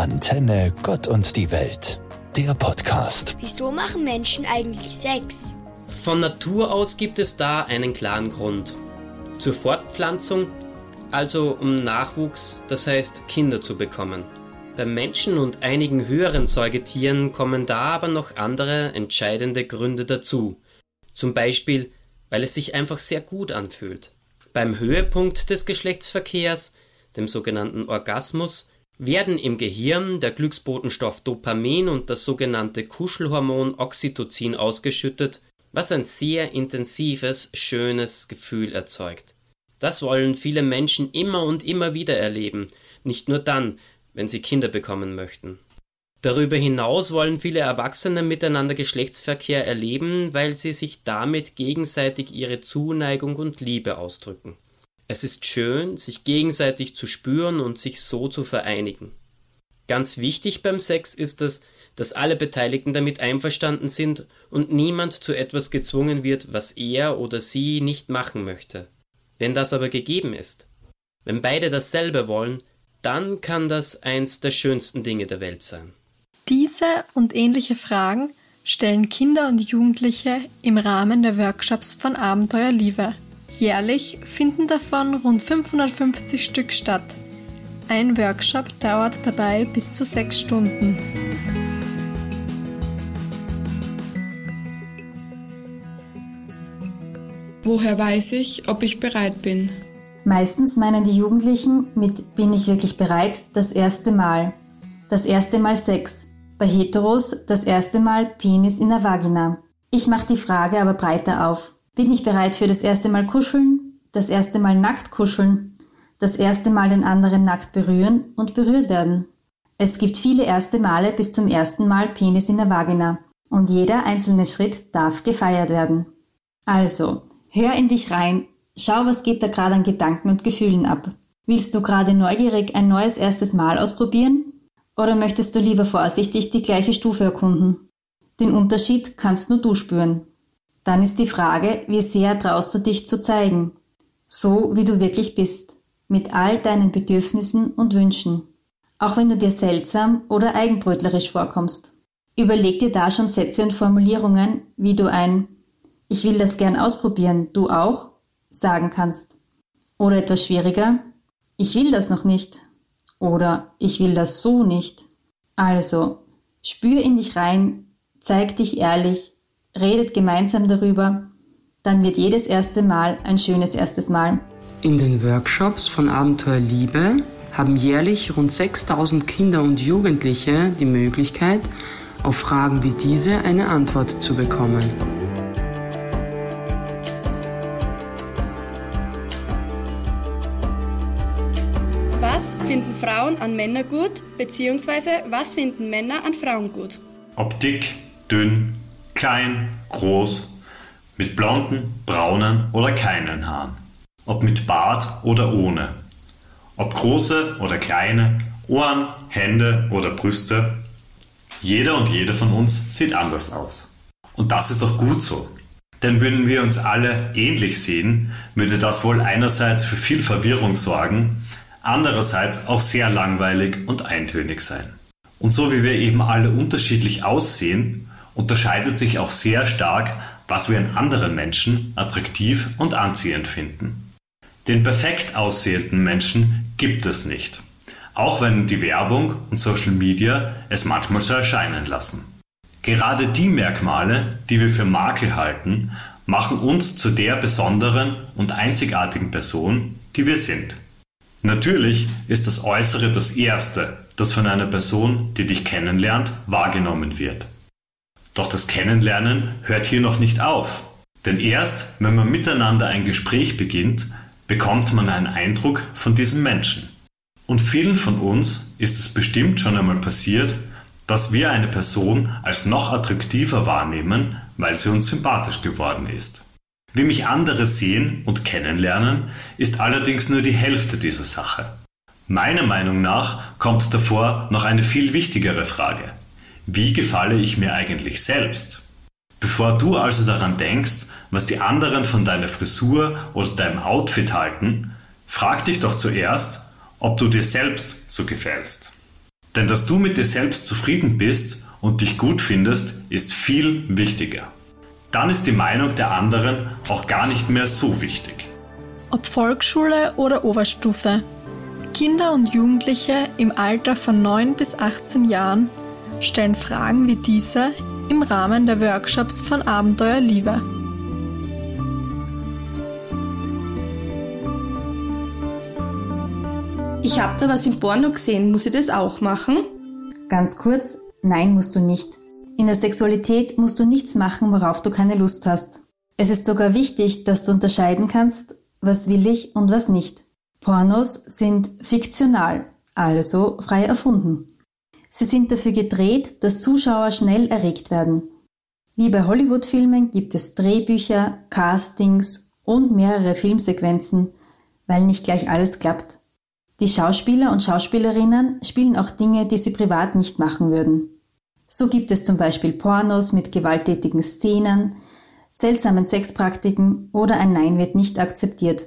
Antenne Gott und die Welt, der Podcast. Wieso machen Menschen eigentlich Sex? Von Natur aus gibt es da einen klaren Grund. Zur Fortpflanzung, also um Nachwuchs, das heißt Kinder zu bekommen. Beim Menschen und einigen höheren Säugetieren kommen da aber noch andere entscheidende Gründe dazu. Zum Beispiel, weil es sich einfach sehr gut anfühlt. Beim Höhepunkt des Geschlechtsverkehrs, dem sogenannten Orgasmus, werden im Gehirn der Glücksbotenstoff Dopamin und das sogenannte Kuschelhormon Oxytocin ausgeschüttet, was ein sehr intensives, schönes Gefühl erzeugt. Das wollen viele Menschen immer und immer wieder erleben, nicht nur dann, wenn sie Kinder bekommen möchten. Darüber hinaus wollen viele Erwachsene miteinander Geschlechtsverkehr erleben, weil sie sich damit gegenseitig ihre Zuneigung und Liebe ausdrücken. Es ist schön, sich gegenseitig zu spüren und sich so zu vereinigen. Ganz wichtig beim Sex ist es, dass alle Beteiligten damit einverstanden sind und niemand zu etwas gezwungen wird, was er oder sie nicht machen möchte. Wenn das aber gegeben ist, wenn beide dasselbe wollen, dann kann das eins der schönsten Dinge der Welt sein. Diese und ähnliche Fragen stellen Kinder und Jugendliche im Rahmen der Workshops von Abenteuer Liebe. Jährlich finden davon rund 550 Stück statt. Ein Workshop dauert dabei bis zu sechs Stunden. Woher weiß ich, ob ich bereit bin? Meistens meinen die Jugendlichen mit bin ich wirklich bereit das erste Mal. Das erste Mal Sex. Bei Heteros das erste Mal Penis in der Vagina. Ich mache die Frage aber breiter auf. Bin ich bereit für das erste Mal kuscheln, das erste Mal nackt kuscheln, das erste Mal den anderen nackt berühren und berührt werden? Es gibt viele erste Male bis zum ersten Mal Penis in der Vagina und jeder einzelne Schritt darf gefeiert werden. Also, hör in dich rein, schau, was geht da gerade an Gedanken und Gefühlen ab. Willst du gerade neugierig ein neues erstes Mal ausprobieren? Oder möchtest du lieber vorsichtig die gleiche Stufe erkunden? Den Unterschied kannst nur du spüren. Dann ist die Frage, wie sehr traust du dich zu zeigen, so wie du wirklich bist, mit all deinen Bedürfnissen und Wünschen, auch wenn du dir seltsam oder eigenbrötlerisch vorkommst. Überleg dir da schon Sätze und Formulierungen, wie du ein Ich will das gern ausprobieren, du auch sagen kannst. Oder etwas schwieriger, ich will das noch nicht. Oder ich will das so nicht. Also, spür in dich rein, zeig dich ehrlich, redet gemeinsam darüber, dann wird jedes erste Mal ein schönes erstes Mal. In den Workshops von Abenteuer Liebe haben jährlich rund 6000 Kinder und Jugendliche die Möglichkeit, auf Fragen wie diese eine Antwort zu bekommen. Was finden Frauen an Männern gut, beziehungsweise was finden Männer an Frauen gut? Ob dick, dünn, klein, groß, mit blonden, braunen oder keinen Haaren, ob mit Bart oder ohne, ob große oder kleine, Ohren, Hände oder Brüste. Jeder und jede von uns sieht anders aus. Und das ist doch gut so. Denn würden wir uns alle ähnlich sehen, würde das wohl einerseits für viel Verwirrung sorgen, andererseits auch sehr langweilig und eintönig sein. Und so wie wir eben alle unterschiedlich aussehen, unterscheidet sich auch sehr stark, was wir in anderen Menschen attraktiv und anziehend finden. Den perfekt aussehenden Menschen gibt es nicht, auch wenn die Werbung und Social Media es manchmal so erscheinen lassen. Gerade die Merkmale, die wir für Makel halten, machen uns zu der besonderen und einzigartigen Person, die wir sind. Natürlich ist das Äußere das Erste, das von einer Person, die dich kennenlernt, wahrgenommen wird. Doch das Kennenlernen hört hier noch nicht auf. Denn erst, wenn man miteinander ein Gespräch beginnt, bekommt man einen Eindruck von diesem Menschen. Und vielen von uns ist es bestimmt schon einmal passiert, dass wir eine Person als noch attraktiver wahrnehmen, weil sie uns sympathisch geworden ist. Wie mich andere sehen und kennenlernen, ist allerdings nur die Hälfte dieser Sache. Meiner Meinung nach kommt davor noch eine viel wichtigere Frage. Wie gefalle ich mir eigentlich selbst? Bevor du also daran denkst, was die anderen von deiner Frisur oder deinem Outfit halten, frag dich doch zuerst, ob du dir selbst so gefällst. Denn dass du mit dir selbst zufrieden bist und dich gut findest, ist viel wichtiger. Dann ist die Meinung der anderen auch gar nicht mehr so wichtig. Ob Volksschule oder Oberstufe. Kinder und Jugendliche im Alter von 9 bis 18 Jahren stellen Fragen wie diese im Rahmen der Workshops von Abenteuer Liebe. Ich habe da was im Porno gesehen, muss ich das auch machen? Ganz kurz, nein musst du nicht. In der Sexualität musst du nichts machen, worauf du keine Lust hast. Es ist sogar wichtig, dass du unterscheiden kannst, was will ich und was nicht. Pornos sind fiktional, also frei erfunden. Sie sind dafür gedreht, dass Zuschauer schnell erregt werden. Wie bei Hollywood-Filmen gibt es Drehbücher, Castings und mehrere Filmsequenzen, weil nicht gleich alles klappt. Die Schauspieler und Schauspielerinnen spielen auch Dinge, die sie privat nicht machen würden. So gibt es zum Beispiel Pornos mit gewalttätigen Szenen, seltsamen Sexpraktiken oder ein Nein wird nicht akzeptiert.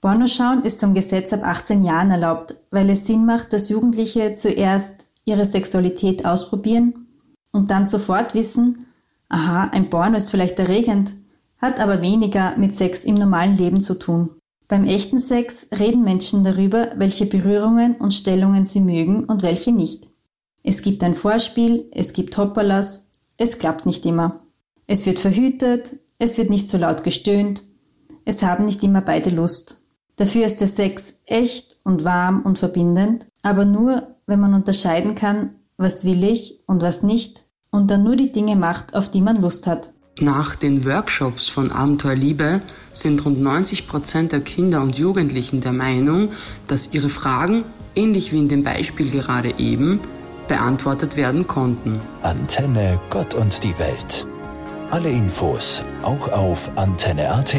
Pornoschauen ist zum Gesetz ab 18 Jahren erlaubt, weil es Sinn macht, dass Jugendliche zuerst ihre Sexualität ausprobieren und dann sofort wissen, aha, ein Porno ist vielleicht erregend, hat aber weniger mit Sex im normalen Leben zu tun. Beim echten Sex reden Menschen darüber, welche Berührungen und Stellungen sie mögen und welche nicht. Es gibt ein Vorspiel, es gibt Hopperlas, es klappt nicht immer. Es wird verhütet, es wird nicht so laut gestöhnt, es haben nicht immer beide Lust. Dafür ist der Sex echt und warm und verbindend, aber nur, wenn man unterscheiden kann, was will ich und was nicht und dann nur die Dinge macht, auf die man Lust hat. Nach den Workshops von Abenteuer Liebe sind rund 90 Prozent der Kinder und Jugendlichen der Meinung, dass ihre Fragen, ähnlich wie in dem Beispiel gerade eben, beantwortet werden konnten. Antenne Gott und die Welt. Alle Infos auch auf antenne.at.